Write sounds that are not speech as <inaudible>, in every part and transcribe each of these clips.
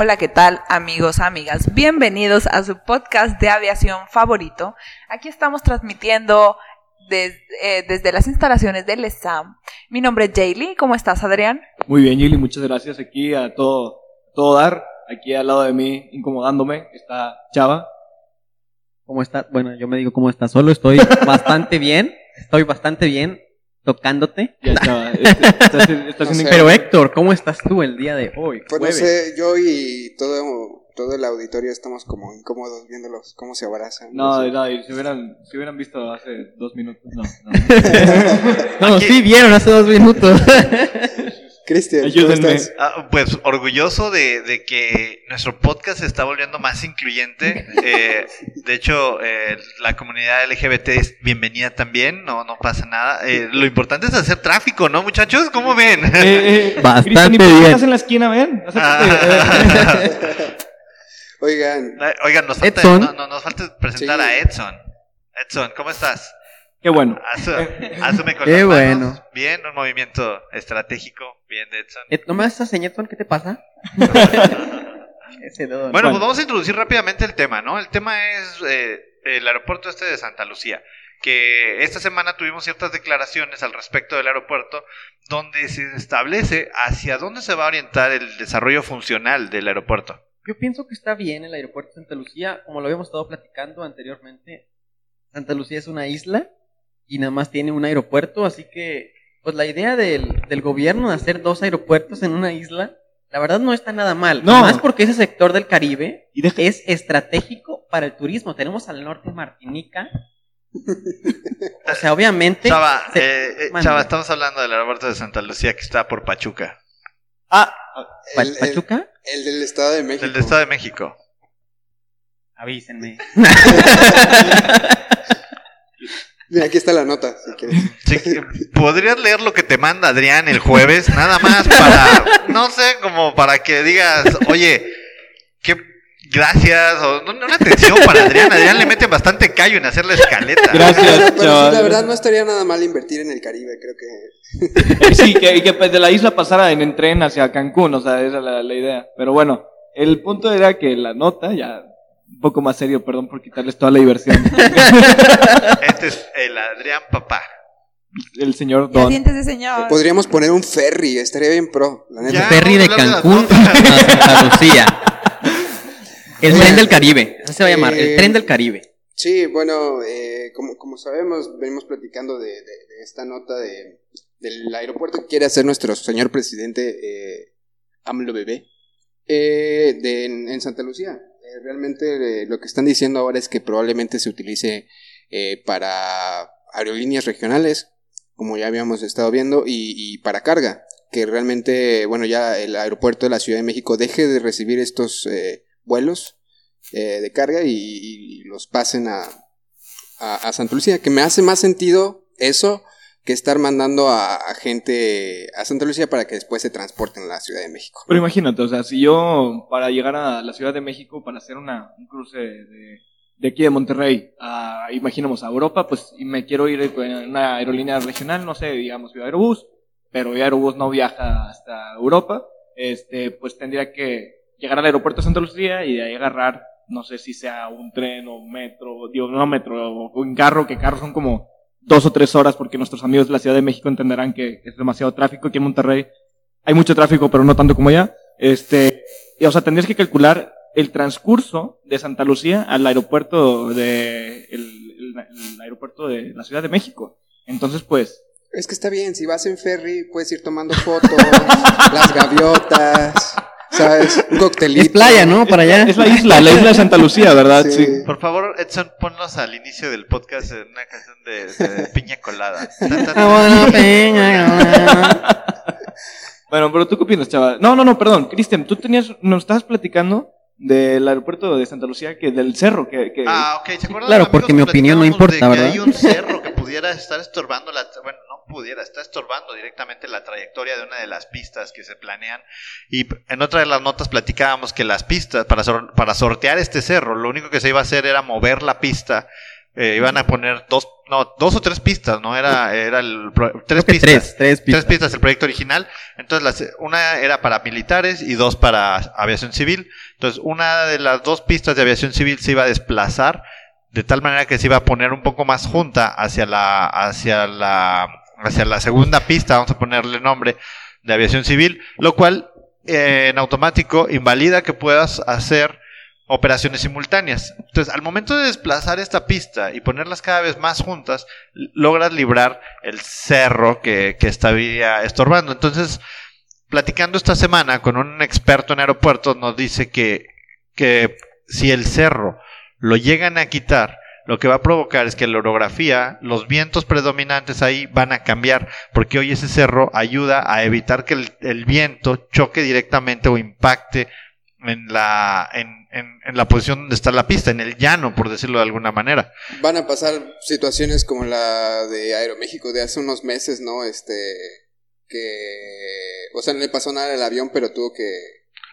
Hola, ¿qué tal amigos, amigas? Bienvenidos a su podcast de aviación favorito. Aquí estamos transmitiendo eh, desde las instalaciones del SAM. Mi nombre es Jaylee. ¿Cómo estás, Adrián? Muy bien, Gili, muchas gracias. Aquí a todo, todo dar. Aquí al lado de mí, incomodándome, está Chava. ¿Cómo está? Bueno, yo me digo cómo está solo, estoy bastante <laughs> bien, estoy bastante bien tocándote. Ya Chava. este, <laughs> No sé. Pero Héctor, ¿cómo estás tú el día de hoy? Pues no sé, yo y todo, todo el auditorio estamos como incómodos viéndolos, cómo se abrazan. No, sé. no, y si hubieran, si hubieran visto hace dos minutos, no. no. <laughs> <laughs> No, sí vieron hace dos minutos. Cristian, ¿cómo Ayúdenme. estás? Ah, pues orgulloso de, de que nuestro podcast se está volviendo más incluyente. <laughs> Eh, de hecho, eh, la comunidad LGBT es bienvenida también, no, no pasa nada. Eh, lo importante es hacer tráfico, ¿no, muchachos? ¿Cómo ven? Eh, eh, Bastante <laughs> Cristian, ¿y por qué bien. estás en la esquina, ven? Acércate. <laughs> Oigan, Eh, Oigan, nos falta, Edson. no, no, nos falta presentar Sí. a Edson. Edson, ¿cómo estás? Qué bueno. Asu- Asume con Qué las manos. bueno. Bien, un movimiento estratégico. Bien de Edson. Eh, ¿No me das esa señal, Edson? ¿Qué te pasa? <laughs> Ese dedo. Bueno, Bueno. pues vamos a introducir rápidamente el tema, ¿no? El tema es eh, el aeropuerto este de Santa Lucía, que esta semana tuvimos ciertas declaraciones al respecto del aeropuerto, donde se establece hacia dónde se va a orientar el desarrollo funcional del aeropuerto. Yo pienso que está bien el aeropuerto de Santa Lucía, como lo habíamos estado platicando anteriormente. Santa Lucía es una isla y nada más tiene un aeropuerto, así que pues la idea del, del gobierno de hacer dos aeropuertos en una isla, la verdad no está nada mal. No. Más porque ese sector del Caribe Y deja- es estratégico para el turismo. Tenemos al norte Martinica. O sea, obviamente. Chava, se- eh, eh. Chava, estamos hablando del aeropuerto de Santa Lucía que está por Pachuca, Ah, Pa- el, el- ¿Pachuca? el del Estado de México. del Estado de México. Avísenme. <laughs> Mira, aquí está la nota, si quieres. Sí, ¿Podrías leer lo que te manda Adrián el jueves? Nada más para, no sé, como para que digas, oye, qué gracias, o no, no, una atención para Adrián. Adrián le mete bastante callo en hacer la escaleta. Gracias. Pero sí, la verdad no estaría nada mal invertir en el Caribe, creo que... Eh, sí, que, y que pues, de la isla pasara en, en tren hacia Cancún, o sea, esa es la, la idea. Pero bueno, el punto era que la nota, ya un poco más serio, perdón por quitarles toda la diversión, <laughs> Este es el Adrián papá. el señor Don. dientes de señor. Podríamos poner un ferry, estaría bien pro, la neta. Ya. Ferry de Cancún <laughs> a. Santa Lucía. El tren del Caribe. Así se va a llamar. eh, El tren del Caribe. Sí, bueno, eh, como, como sabemos, venimos platicando de, de- de esta nota de, del aeropuerto que quiere hacer nuestro señor presidente eh, AMLO Bebé eh, de, en, en Santa Lucía. Eh, realmente eh, lo que están diciendo ahora es que probablemente se utilice eh, para aerolíneas regionales, como ya habíamos estado viendo, y, para carga. Que realmente, bueno, ya el aeropuerto de la Ciudad de México deje de recibir estos eh, vuelos eh, de carga y, y los pasen a, a, a Santa Lucía. Que me hace más sentido eso que estar mandando a, gente a Santa Lucía para que después se transporten a la Ciudad de México. Pero imagínate, o sea, si yo para llegar a la Ciudad de México para hacer una, un cruce de, de aquí de Monterrey a, imaginemos, a Europa, pues y me quiero ir en una aerolínea regional, no sé, digamos, Viva Aerobús, pero Viva Aerobús no viaja hasta Europa, este, pues tendría que llegar al aeropuerto de Santa Lucía y de ahí agarrar, no sé si sea un tren o metro, digo, no metro, o un carro, que carros son como dos o tres horas, porque nuestros amigos de la Ciudad de México entenderán que es demasiado tráfico. Aquí en Monterrey hay mucho tráfico, pero no tanto como allá. Este, y, o sea, tendrías que calcular el transcurso de Santa Lucía al aeropuerto de, el, el- el aeropuerto de la Ciudad de México. Entonces, pues, Es que está bien, si vas en ferry puedes ir tomando fotos, <laughs> las gaviotas, ¿Sabes? Un coctelito. Es playa, ¿no? Para allá. Es la isla, la isla de Santa Lucía, ¿verdad? Sí. Sí. Por favor, Edson, ponnos al inicio del podcast en una canción de, de piña colada. <laughs> Ah, bueno, pero tú qué opinas, chaval. No, no, no, perdón. Cristian, tú tenías, nos estabas platicando del aeropuerto de Santa Lucía, que del cerro, que, que Ah, ok, ¿se acuerdan? Claro, porque mi que opinión no importa, de que ¿verdad? Hay un cerro que pudiera estar estorbando la, bueno, no pudiera, está estorbando directamente la trayectoria de una de las pistas que se planean. Y en otra de las notas platicábamos que las pistas, para, sor- para sortear este cerro, lo único que se iba a hacer era mover la pista. Eh, iban a poner dos, no, dos o tres pistas, ¿no? Era, era el, tres pistas. tres, tres Tres pistas. pistas el proyecto original. Entonces, las- una era para militares y dos para aviación civil. Entonces, una de las dos pistas de aviación civil se iba a desplazar de tal manera que se iba a poner un poco más junta hacia la, hacia la, hacia la segunda pista, vamos a ponerle nombre, de aviación civil, lo cual eh, en automático invalida que puedas hacer operaciones simultáneas. Entonces, al momento de desplazar esta pista y ponerlas cada vez más juntas, logras librar el cerro que, que estaría estorbando. Entonces, platicando esta semana con un experto en aeropuertos, nos dice que, que si el cerro lo llegan a quitar, lo que va a provocar es que la orografía, los vientos predominantes ahí van a cambiar, porque hoy ese cerro ayuda a evitar que el, viento choque directamente o impacte en la, en, en- en la posición donde está la pista, en el llano, por decirlo de alguna manera. Van a pasar situaciones como la de Aeroméxico de hace unos meses, ¿no? Este. Que. O sea, no le pasó nada al avión, pero tuvo que.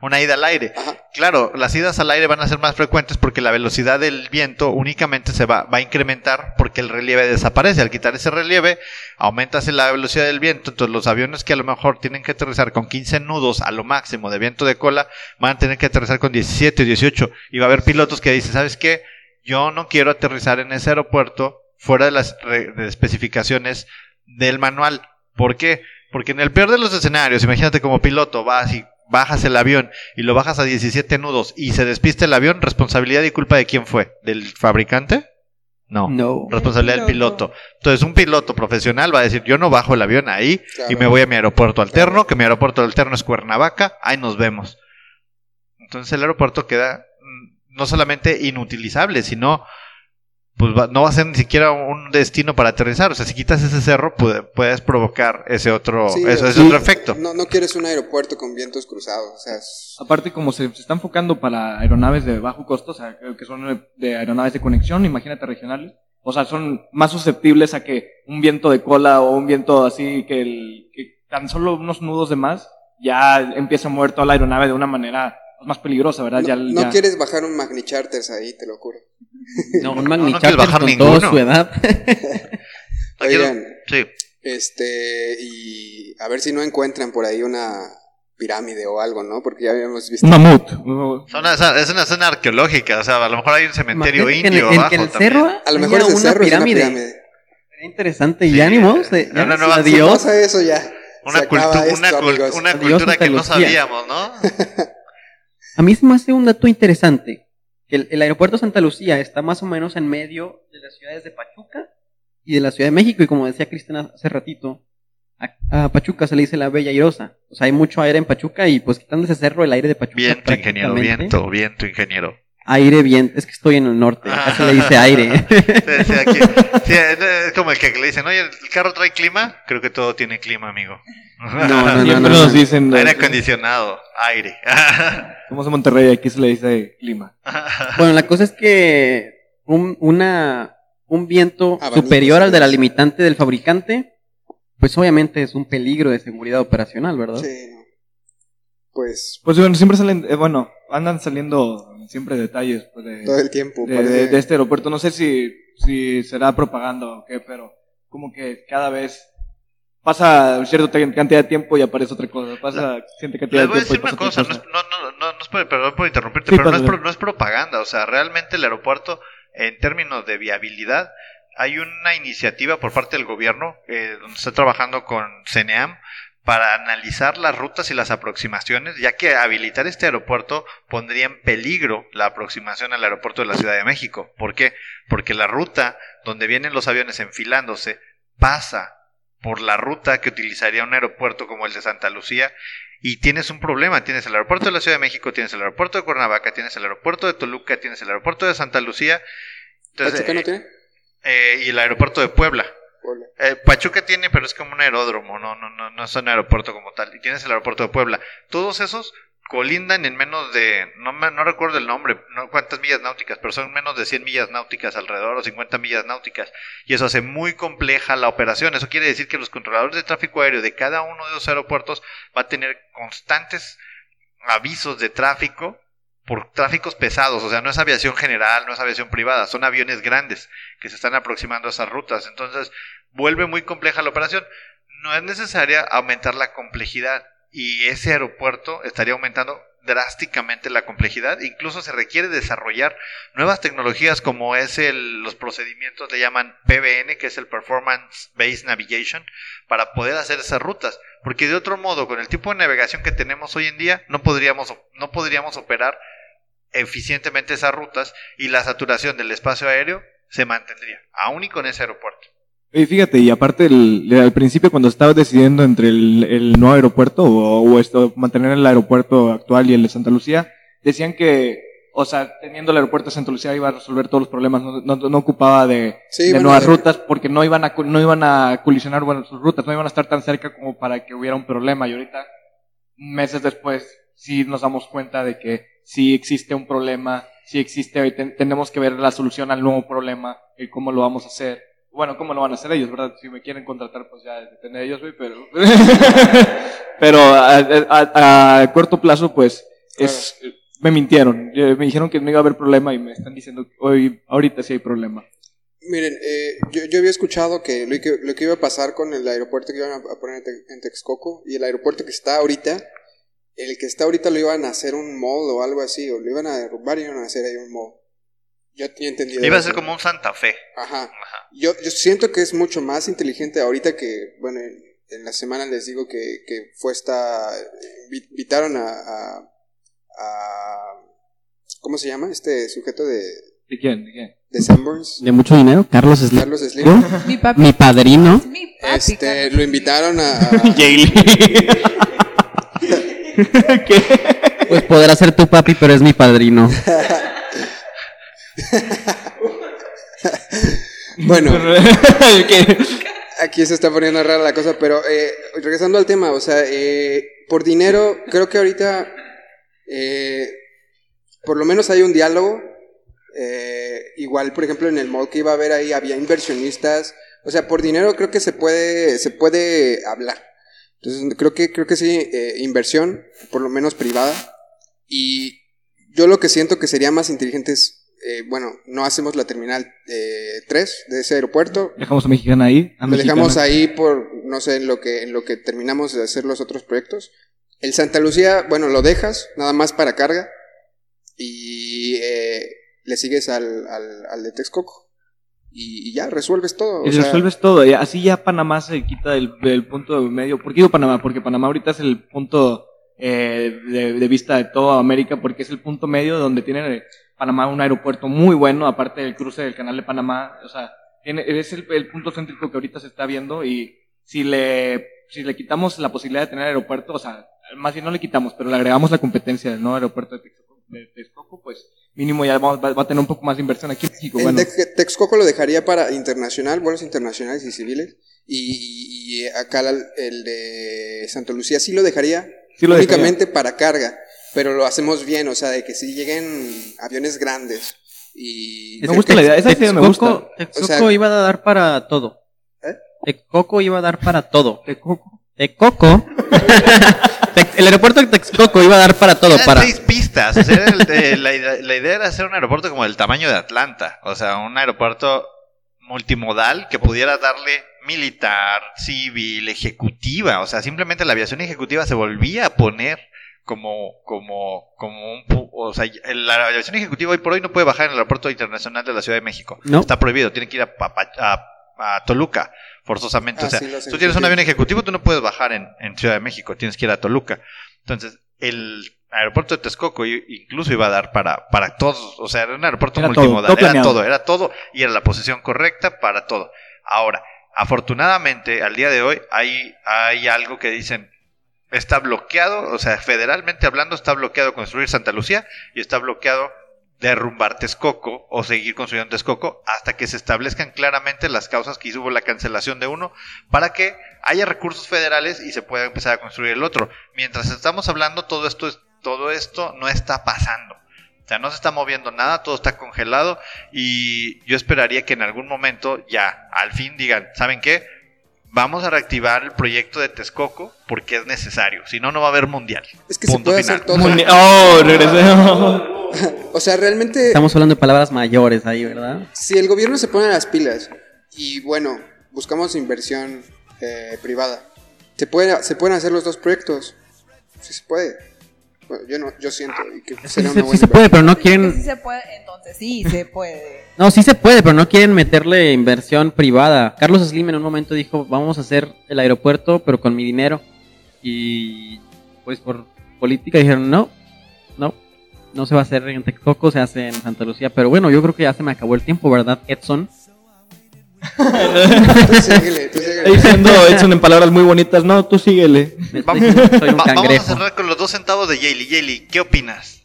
Una ida al aire. Ajá. Claro, las idas al aire van a ser más frecuentes porque la velocidad del viento únicamente se va, va a incrementar porque el relieve desaparece. Al quitar ese relieve, aumentas la velocidad del viento. Entonces, los aviones que a lo mejor tienen que aterrizar con 15 nudos a lo máximo de viento de cola, van a tener que aterrizar con 17 o 18. Y va a haber pilotos que dicen, ¿sabes qué? Yo no quiero aterrizar en ese aeropuerto fuera de las de especificaciones del manual. ¿Por qué? Porque en el peor de los escenarios, imagínate como piloto, vas y bajas el avión y lo bajas a 17 nudos y se despiste el avión, responsabilidad y culpa de quién fue? ¿Del fabricante? No. No. Responsabilidad del piloto. Entonces, un piloto profesional va a decir, yo no bajo el avión ahí Claro. y me voy a mi aeropuerto alterno, que mi aeropuerto alterno es Cuernavaca, ahí nos vemos. Entonces, el aeropuerto queda mm, no solamente inutilizable, sino pues va- no va a ser ni siquiera un destino para aterrizar. O sea, si quitas ese cerro, puede- puedes provocar ese otro, Sí, eso, o ese otro efecto. No, no quieres un aeropuerto con vientos cruzados. O sea, es- Aparte, como se, se está enfocando para aeronaves de bajo costo, o sea, que- que son de aeronaves de conexión, imagínate regionales, o sea, son más susceptibles a que un viento de cola o un viento así que, el, que tan solo unos nudos de más ya empieza a mover toda la aeronave de una manera más peligrosa, ¿verdad? no, ya, no ya- quieres bajar un Magni Charters ahí, te lo juro. <laughs> No, un no Magni quieres Charter bajar con ninguno. toda su edad. <laughs> No Oigan, sí. este, y a ver si no encuentran por ahí una pirámide o algo, ¿no? Porque ya habíamos visto. Un mamut. Son una- es una zona arqueológica, o sea, a lo mejor hay un cementerio Imagínate que en el- indio en abajo el también. cerro A lo mejor ese una cerro pirámide. es una pirámide. Sería interesante. Y Sí, ánimos. de- una ya, nueva- adiós. Eso ya. Una, cultu- esto, una, amigos. una cultura que no sabíamos, ¿no? <laughs> A mí se me hace un dato interesante. Que el, el aeropuerto de Santa Lucía está más o menos en medio de las ciudades de Pachuca y de la Ciudad de México. Y como decía Cristian hace ratito, a, a Pachuca se le dice la Bella Airosa. O sea, hay mucho aire en Pachuca y pues quitando ese cerro, el aire de Pachuca. Viento, ingeniero, viento, viento, ingeniero. Aire, viento. Es que estoy en el norte. Acá se le dice aire. <laughs> Sí, sí, aquí- sí, es como el que le dicen, oye, ¿el carro trae clima? Creo que todo tiene clima, amigo. No, no, <laughs> no, Siempre no, nos no. dicen. Aire eh, acondicionado, aire. <laughs> Somos en Monterrey, aquí se le dice clima. Bueno, la cosa es que un, una, un viento Abanicos, superior al de la limitante del fabricante, pues obviamente es un peligro de seguridad operacional, ¿verdad? Sí. Pues Pues bueno, siempre salen, eh, bueno, andan saliendo siempre detalles pues, de, todo el tiempo. de, parece- de- de este aeropuerto. No sé si, si será propaganda o qué, pero como que cada vez pasa cierta cantidad de tiempo y aparece otra cosa. Pasa cierta cantidad Les de voy a tiempo y decir una otra cosa, no no, no, no, no es por, perdón por interrumpirte, Sí, pero no es, no es propaganda, o sea, realmente el aeropuerto, en términos de viabilidad, hay una iniciativa por parte del gobierno, eh, donde está trabajando con CENEAM, para analizar las rutas y las aproximaciones, ya que habilitar este aeropuerto pondría en peligro la aproximación al aeropuerto de la Ciudad de México. ¿Por qué? Porque la ruta donde vienen los aviones enfilándose pasa por la ruta que utilizaría un aeropuerto como el de Santa Lucía y tienes un problema. Tienes el aeropuerto de la Ciudad de México, tienes el aeropuerto de Cuernavaca, tienes el aeropuerto de Toluca, tienes el aeropuerto de Santa Lucía. Entonces, ¿Pachuca no eh, tiene? eh, y el aeropuerto de Puebla. Puebla. Eh, Pachuca tiene, pero es como un aeródromo, no, no, no, no es un aeropuerto como tal. Y tienes el aeropuerto de Puebla. Todos esos colindan en menos de, no, no recuerdo el nombre, no cuántas millas náuticas, pero son menos de 100 millas náuticas alrededor o 50 millas náuticas. Y eso hace muy compleja la operación. Eso quiere decir que los controladores de tráfico aéreo de cada uno de los aeropuertos va a tener constantes avisos de tráfico por tráficos pesados, o sea, no es aviación general, no es aviación privada, son aviones grandes que se están aproximando a esas rutas. Entonces, vuelve muy compleja la operación. No es necesaria aumentar la complejidad y ese aeropuerto estaría aumentando drásticamente la complejidad. Incluso se requiere desarrollar nuevas tecnologías como es los procedimientos le llaman PBN, que es el Performance Based Navigation, para poder hacer esas rutas. Porque de otro modo, con el tipo de navegación que tenemos hoy en día, no podríamos, no podríamos operar eficientemente esas rutas y la saturación del espacio aéreo se mantendría, aún y con ese aeropuerto. Y fíjate, y aparte el- al principio cuando estabas decidiendo entre el, el nuevo aeropuerto o, o esto, mantener el aeropuerto actual y el de Santa Lucía, decían que, o sea, teniendo el aeropuerto de Santa Lucía iba a resolver todos los problemas, no, no, no ocupaba de, Sí, de bueno, nuevas de- rutas porque no iban a no iban a colisionar bueno sus rutas, no iban a estar tan cerca como para que hubiera un problema y ahorita meses después sí nos damos cuenta de que sí existe un problema, sí existe ten- tenemos que ver la solución al nuevo problema y cómo lo vamos a hacer. Bueno, cómo lo van a hacer ellos, ¿verdad? Si me quieren contratar, pues ya depende de ellos, güey, pero <laughs> pero a, a- a corto plazo, pues es me mintieron, me dijeron que no iba a haber problema y me están diciendo que hoy ahorita sí hay problema. Miren, eh, yo, yo había escuchado que lo, que lo que iba a pasar con el aeropuerto que iban a, poner en Texcoco y el aeropuerto que está ahorita, el que está ahorita lo iban a hacer un mall o algo así, o lo iban a derrumbar y iban a hacer ahí un mall. Yo tenía entendido. Iba a ser como un Santa Fe. Ajá. Ajá. Yo, yo siento que es mucho más inteligente ahorita que, bueno, en, en la semana les digo que, que fue esta, invi- invitaron a, a, a- ¿cómo se llama? Este sujeto de, ¿De quién? ¿De quién? de Sanborns, De mucho dinero, Carlos Slim. Carlos Slim. <laughs> Mi papi. Mi padrino. es mi papi, Este, Carlos. lo invitaron a, <laughs> a- <laughs> Pues podrá ser tu papi, pero es mi padrino. <laughs> bueno, <laughs> aquí se está poniendo rara la cosa, pero eh, regresando al tema, o sea, eh, por dinero, creo que ahorita, eh, por lo menos hay un diálogo. eh, igual, por ejemplo, en el mall que iba a haber ahí había inversionistas. O sea, por dinero creo que se puede, se puede hablar. Entonces, creo que, creo que sí, inversión, por lo menos privada. Y yo lo que siento que sería más inteligente es, eh, bueno, no hacemos la terminal eh, 3 de ese aeropuerto, Dejamos a Mexicana ahí. A lo dejamos Mexicana. ahí por, no sé, en lo que, en lo que terminamos de hacer los otros proyectos. El Santa Lucía, bueno, lo dejas nada más para carga y eh, le sigues al, al, al de Texcoco y, y ya resuelves todo. Y o sea, resuelves todo. y así ya Panamá se quita del, del punto medio. ¿Por qué digo Panamá? Porque Panamá ahorita es el punto eh, de, de vista de toda América, porque es el punto medio donde tiene Panamá un aeropuerto muy bueno, aparte del cruce del canal de Panamá. O sea, tiene, es el, el punto céntrico que ahorita se está viendo y si le, si le quitamos la posibilidad de tener aeropuerto, o sea, más bien no le quitamos, pero le agregamos la competencia del nuevo aeropuerto de Texcoco, de Texcoco, pues mínimo ya vamos- va, va a tener un poco más de inversión aquí en México. el Bueno, Tex- Texcoco lo dejaría para internacional, vuelos internacionales y civiles. Y, y acá el de Santa Lucía sí lo dejaría sí lo dejaría. únicamente para carga, pero lo hacemos bien, o sea, de que si lleguen aviones grandes y Me gusta la idea, esa idea me Texcoco, gusta. Texcoco O sea- iba a dar para todo. ¿Eh? Texcoco iba a dar para todo. Texcoco. Texcoco. <laughs> Tex- el aeropuerto de Texcoco iba a dar para todo. Eran Para, seis pistas. o sea, era el- eh, la, idea, la idea era hacer un aeropuerto como del tamaño de Atlanta. O sea, un aeropuerto multimodal que pudiera darle militar, civil, ejecutiva. O sea, simplemente la aviación ejecutiva se volvía a poner como, como, como un... pu- O sea, el- la aviación ejecutiva hoy por hoy no puede bajar en el aeropuerto internacional de la Ciudad de México. No. Está prohibido. Tiene que ir a, a- a Toluca forzosamente. Ah, o sea, sí, tú tienes un avión ejecutivo, tú no puedes bajar en, en Ciudad de México. Tienes que ir a Toluca. Entonces, el aeropuerto de Texcoco incluso iba a dar para, para todos. O sea, era un aeropuerto Era multimodal. todo era todo, era todo. Y era la posición correcta para todo. Ahora, afortunadamente, al día de hoy, hay, hay algo que dicen. Está bloqueado, o sea, federalmente hablando, está bloqueado construir Santa Lucía y está bloqueado derrumbar Texcoco o seguir construyendo Texcoco hasta que se establezcan claramente las causas que hubo la cancelación de uno para que haya recursos federales y se pueda empezar a construir el otro. Mientras estamos hablando, todo esto, es, todo esto no está pasando. O sea, no se está moviendo nada, todo está congelado y yo esperaría que en algún momento ya al fin digan, ¿saben qué? Vamos a reactivar el proyecto de Texcoco porque es necesario, si no, no va a haber mundial. Es que se Punto puede final. hacer todo. Oh, regresé. <laughs> O sea, realmente, Estamos hablando de palabras mayores ahí, ¿verdad? si el gobierno se pone las pilas y bueno, buscamos inversión eh, privada, se, puede, se pueden hacer los dos proyectos. Sí se puede. Bueno, yo no, yo siento y que Sí, sería se- una sí buena se puede, pero no quieren... sí se puede, entonces sí se puede. <laughs> No, sí se puede, pero no quieren meterle inversión privada. Carlos Slim en un momento dijo, vamos a hacer el aeropuerto, pero con mi dinero. Y pues por política dijeron, no, no, no se va a hacer en Texcoco, se hace en Santa Lucía. Pero bueno, yo creo que ya se me acabó el tiempo, ¿verdad, Edson? <laughs> Tú síguele, tú diciendo Edson en palabras muy bonitas. No, tú síguele. Vamos, estoy diciendo que soy un va- vamos a cerrar con los dos centavos de Yayli. Yayli, ¿qué opinas?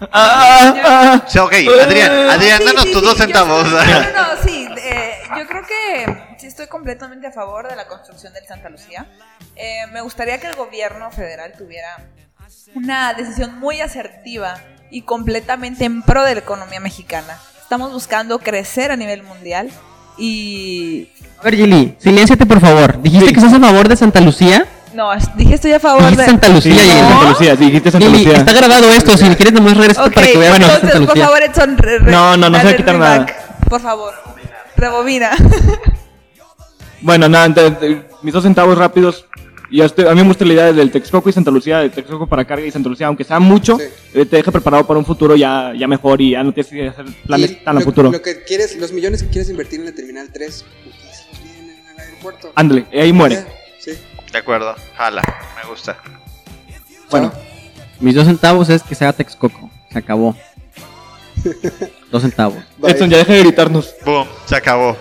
Ah, ah, ah. Sea, ok, Adrián, Adrián, Sí, danos sí, tus sí, dos yo centavos. No, no, no, sí. <laughs> eh, yo creo que sí estoy completamente a favor de la construcción del Santa Lucía. Eh, me gustaría que el gobierno federal tuviera una decisión muy asertiva y completamente en pro de la economía mexicana. Estamos buscando crecer a nivel mundial y... A ver, Gili, silénciate por favor. ¿Dijiste que estás a favor de Santa Lucía? No, dije estoy a favor Dijiste de... Santa Sí, Lucía, sí. Santa Lucía, dijiste Santa Lucía. está grabado esto, si quieres nomás regresa Ok, para que veas entonces, Santa por Lucía. favor, Edson, re- re- No, no, no se va a quitar nada. Por favor, rebobina. Bueno, nada, entonces, eh, mis dos centavos rápidos. Y estoy- a mí me gusta la idea del Texcoco y Santa Lucía, de Texcoco para carga y Santa Lucía, aunque sea mucho, Sí. eh, te deja preparado para un futuro ya, ya mejor y ya no tienes que hacer planes Y tan a lo, futuro. lo que quieres, los millones que quieres invertir en la terminal 3, pues, en el aeropuerto. Ándale, ahí muere. Sí. De acuerdo, jala, me gusta. Bueno, Mis dos centavos es que se haga Texcoco. Se acabó. <laughs> dos centavos. Bye. Edson, ya deja de gritarnos. Boom, se acabó.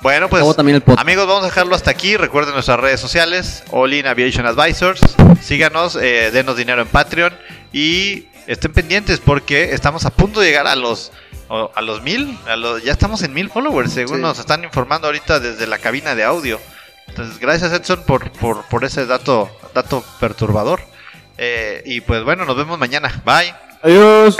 Bueno, pues también el amigos, vamos a dejarlo hasta aquí. Recuerden nuestras redes sociales, All In Aviation Advisors. Síganos, eh, denos dinero en Patreon y estén pendientes porque estamos a punto de llegar a los a los mil. A los, ya estamos en mil followers, según Sí. nos están informando ahorita desde la cabina de audio. Entonces, gracias Edson por, por, por ese dato, dato perturbador. Eh, y pues bueno, nos vemos mañana. Bye. Adiós.